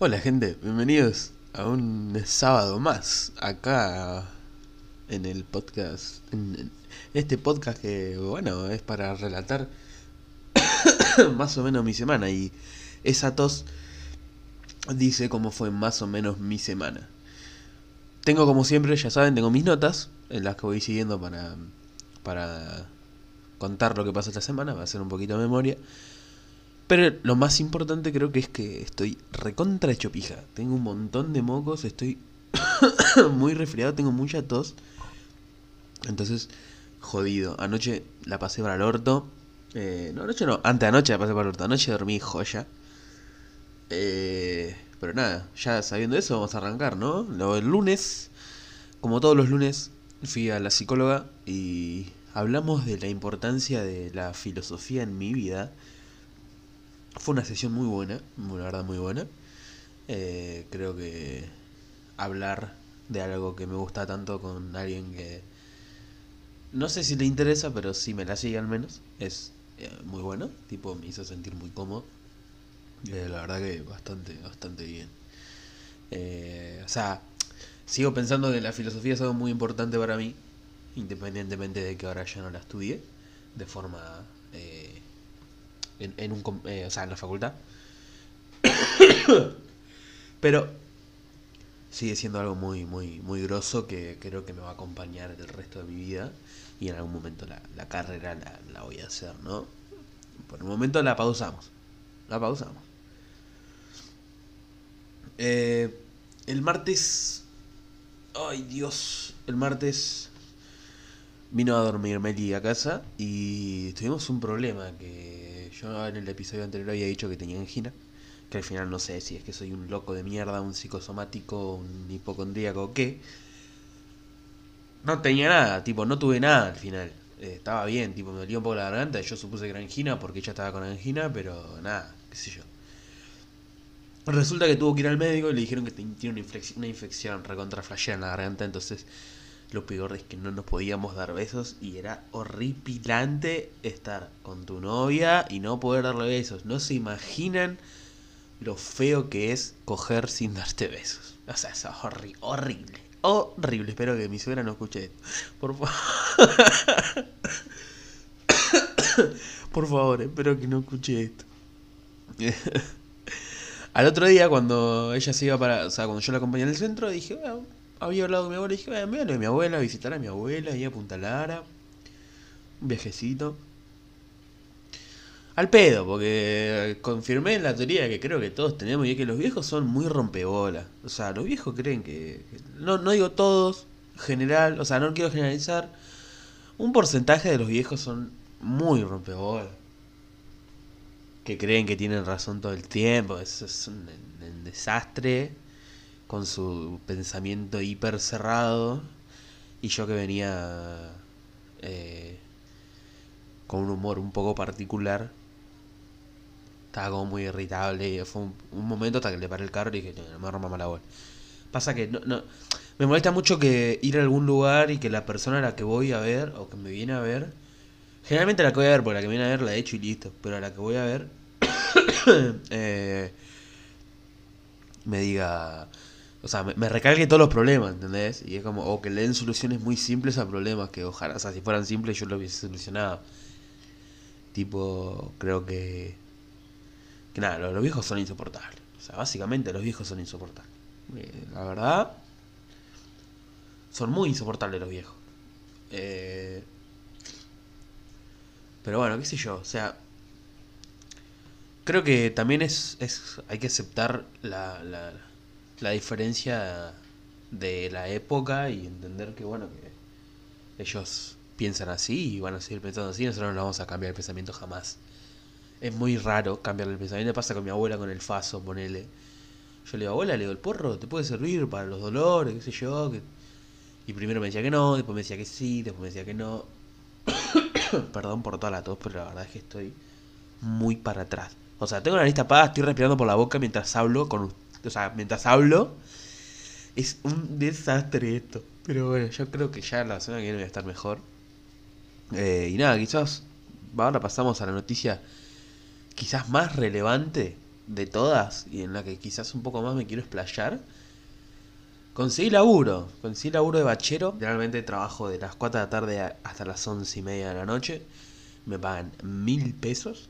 Hola gente, bienvenidos a un sábado más acá en el podcast, este podcast que bueno es para relatar más o menos mi semana y esa tos dice cómo fue más o menos mi semana. Tengo como siempre, ya saben, tengo mis notas en las que voy siguiendo para, para contar lo que pasa esta semana, va a ser un poquito de memoria. Pero lo más importante creo que es que estoy recontra hecho pija. Tengo un montón de mocos, estoy muy resfriado, tengo mucha tos. Entonces, jodido. Anoche la pasé para el orto. Eh, no, anoche no, antes anoche la pasé para el orto. Anoche dormí joya. Eh, pero nada, ya sabiendo eso, vamos a arrancar, ¿no? El lunes, como todos los lunes, fui a la psicóloga y hablamos de la importancia de la filosofía en mi vida fue una sesión muy buena, la verdad muy buena. Eh, creo que hablar de algo que me gusta tanto con alguien que no sé si le interesa, pero sí me la sigue al menos, es eh, muy bueno. Tipo, me hizo sentir muy cómodo. Eh, la verdad que bastante, bastante bien. o sea, sigo pensando que la filosofía es algo muy importante para mí, independientemente de que ahora ya no la estudie de forma en, un, eh, o sea, en la facultad. Pero sigue siendo algo muy, muy, muy grosso que creo que me va a acompañar el resto de mi vida y en algún momento la, la carrera la, la, voy a hacer, ¿no? Por un momento la pausamos. La pausamos. Eh, el martes... Ay Dios. El martes vino a dormir Meli a casa y tuvimos un problema que yo en el episodio anterior había dicho que tenía angina. Que al final no sé si es que soy un loco de mierda, un psicosomático, un hipocondríaco o qué. No tenía nada, tipo, no tuve nada al final. Eh, estaba bien, tipo, me dolía un poco la garganta. Yo supuse que era angina porque ella estaba con angina, pero nada, qué sé yo. Resulta que tuvo que ir al médico y le dijeron que tiene una infección, una infección recontra en la garganta, entonces lo peor es que no nos podíamos dar besos y era horripilante estar con tu novia y no poder darle besos. No se imaginan lo feo que es coger sin darte besos. O sea, es horrible. Horrible. Espero que mi suegra no escuche esto. Por favor. Por favor, espero que no escuche esto. Al otro día, cuando ella se iba para. O sea, cuando yo la acompañé en el centro, dije, había hablado con mi abuela y dije, me mi abuela, a visitar a mi abuela, ahí a Punta Lara. Un viajecito. Al pedo, porque confirmé la teoría que creo que todos tenemos y es que los viejos son muy rompebolas. O sea, los viejos creen que... No, no digo todos, general, o sea, no quiero generalizar. Un porcentaje de los viejos son muy rompebolas. Que creen que tienen razón todo el tiempo. Eso es un desastre con su pensamiento hiper cerrado y yo que venía eh, con un humor un poco particular estaba como muy irritable y fue un, momento hasta que le paré el carro y dije no me rompa mala bola pasa que no, no me molesta mucho que ir a algún lugar y que la persona a la que voy a ver o que me viene a ver generalmente la que voy a ver porque la que viene a ver la he hecho y listo pero a la que voy a ver eh, me diga o sea, me, recalque todos los problemas, ¿entendés? Y es como, o que le den soluciones muy simples a problemas que ojalá, o sea, si fueran simples yo lo hubiese solucionado. Tipo, creo que... Que nada, los, viejos son insoportables. O sea, básicamente los viejos son insoportables. Eh, la verdad, son muy insoportables los viejos. Eh, pero bueno, qué sé yo, o sea, creo que también es, es hay que aceptar la, la la diferencia de la época y entender que, bueno, que ellos piensan así y van a seguir pensando así, nosotros no vamos a cambiar el pensamiento jamás. Es muy raro cambiar el pensamiento, pasa con mi abuela con el faso, ponele. Yo le digo, abuela, le digo, el porro te puede servir para los dolores, qué sé yo. Y primero me decía que no, después me decía que sí, después me decía que no. Perdón por toda la tos, pero la verdad es que estoy muy para atrás. O sea, tengo la lista apagada, estoy respirando por la boca mientras hablo con o sea, mientras hablo, es un desastre esto. Pero bueno, yo creo que ya la semana que viene voy a estar mejor. Eh, y nada, quizás ahora pasamos a la noticia quizás más relevante de todas y en la que quizás un poco más me quiero explayar. Conseguí laburo, conseguí laburo de bachero. Realmente trabajo de las 4 de la tarde hasta las 11 y media de la noche. Me pagan mil pesos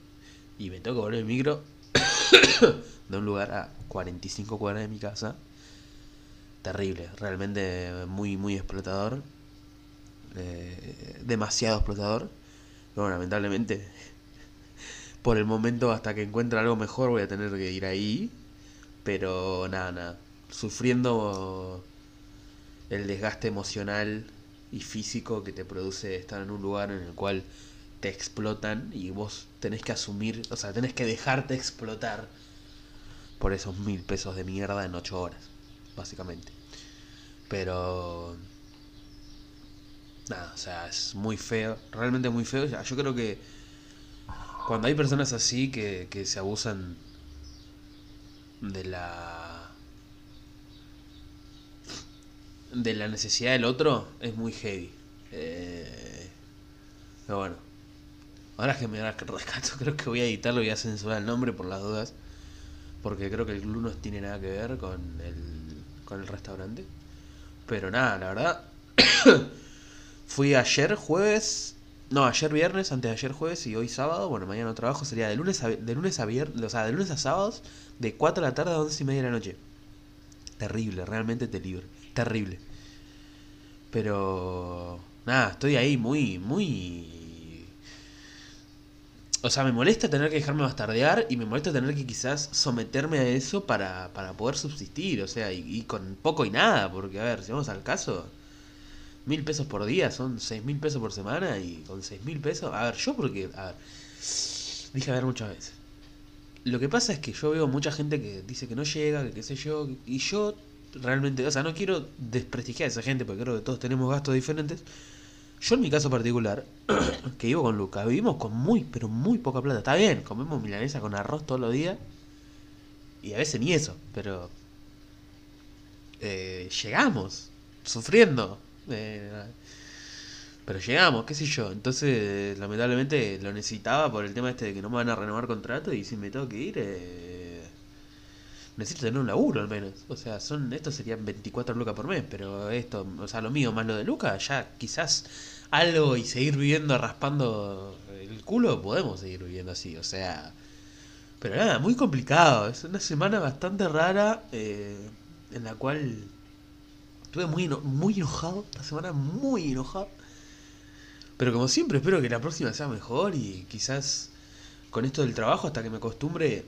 y me tengo que volver el micro de un lugar a 45 cuadras de mi casa. Terrible, realmente muy, muy explotador. Eh, demasiado explotador. Bueno, lamentablemente, por el momento, hasta que encuentre algo mejor, voy a tener que ir ahí. Pero nada, nada. Sufriendo el desgaste emocional y físico que te produce estar en un lugar en el cual te explotan y vos tenés que asumir, o sea, tenés que dejarte explotar por esos mil pesos de mierda en ocho horas, básicamente. Pero... Nada, o sea, es muy feo, realmente muy feo. Yo creo que cuando hay personas así que, que se abusan de la... de la necesidad del otro, es muy heavy. Eh, pero bueno, Ahora que me rescato, creo que voy a editarlo y a censurar el nombre por las dudas. Porque creo que el club no tiene nada que ver con el, con el restaurante. Pero nada, la verdad. fui ayer jueves. No, ayer viernes, antes de ayer jueves y hoy sábado. Bueno, mañana no trabajo. Sería de lunes a, de lunes a viernes. O sea, de lunes a sábados. De 4 de la tarde a 11 y media de la noche. Terrible, realmente terrible. Terrible. Pero. Nada, estoy ahí muy, muy o sea, me molesta tener que dejarme bastardear y me molesta tener que quizás someterme a eso para, para poder subsistir. O sea, y, con poco y nada, porque a ver, si vamos al caso, mil pesos por día son seis mil pesos por semana y con seis mil pesos, a ver, yo porque, a ver, dije a ver muchas veces. Lo que pasa es que yo veo mucha gente que dice que no llega, que qué sé yo, y yo realmente, o sea, no quiero desprestigiar a esa gente porque creo que todos tenemos gastos diferentes. Yo en mi caso particular, que vivo con Luca, vivimos con muy, pero muy poca plata. Está bien, comemos milanesa con arroz todos los días. Y a veces ni eso, pero... Eh, llegamos, sufriendo. Eh, pero llegamos, qué sé yo. Entonces, lamentablemente lo necesitaba por el tema este de que no me van a renovar contrato y si me tengo que ir... Eh, necesito tener un laburo al menos. O sea, son estos serían 24 lucas por mes, pero esto, o sea, lo mío más lo de Lucas, ya quizás algo y seguir viviendo raspando el culo, podemos seguir viviendo así, o sea... Pero nada, muy complicado, es una semana bastante rara eh, en la cual estuve muy, muy enojado, esta semana muy enojado. Pero como siempre, espero que la próxima sea mejor y quizás con esto del trabajo, hasta que me acostumbre,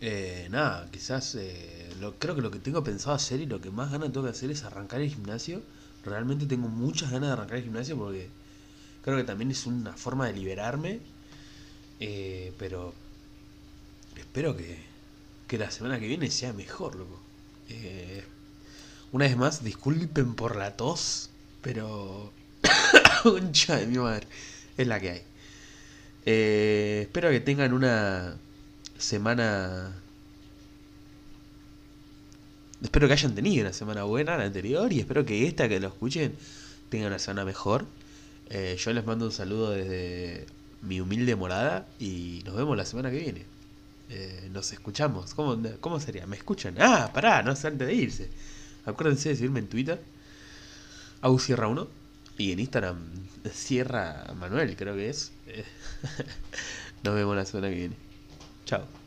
eh, nada, quizás eh, creo que lo que tengo pensado hacer y lo que más ganas tengo que hacer es arrancar el gimnasio. Realmente tengo muchas ganas de arrancar el gimnasio porque creo que también es una forma de liberarme. Eh, pero espero que, que la semana que viene sea mejor, loco. una vez más, disculpen por la tos, pero... Concha de mi madre. Es la que hay. espero que tengan una semana... Espero que hayan tenido una semana buena la anterior y espero que esta que lo escuchen tenga una semana mejor. Eh, yo les mando un saludo desde mi humilde morada y nos vemos la semana que viene. Eh, nos escuchamos. ¿Cómo, ¿Cómo sería? ¿Me escuchan? Ah, pará, no sé antes de irse. Acuérdense de seguirme en Twitter. Au Sierra 1. Y en Instagram, Sierra Manuel, creo que es. Nos vemos la semana que viene. Ciao.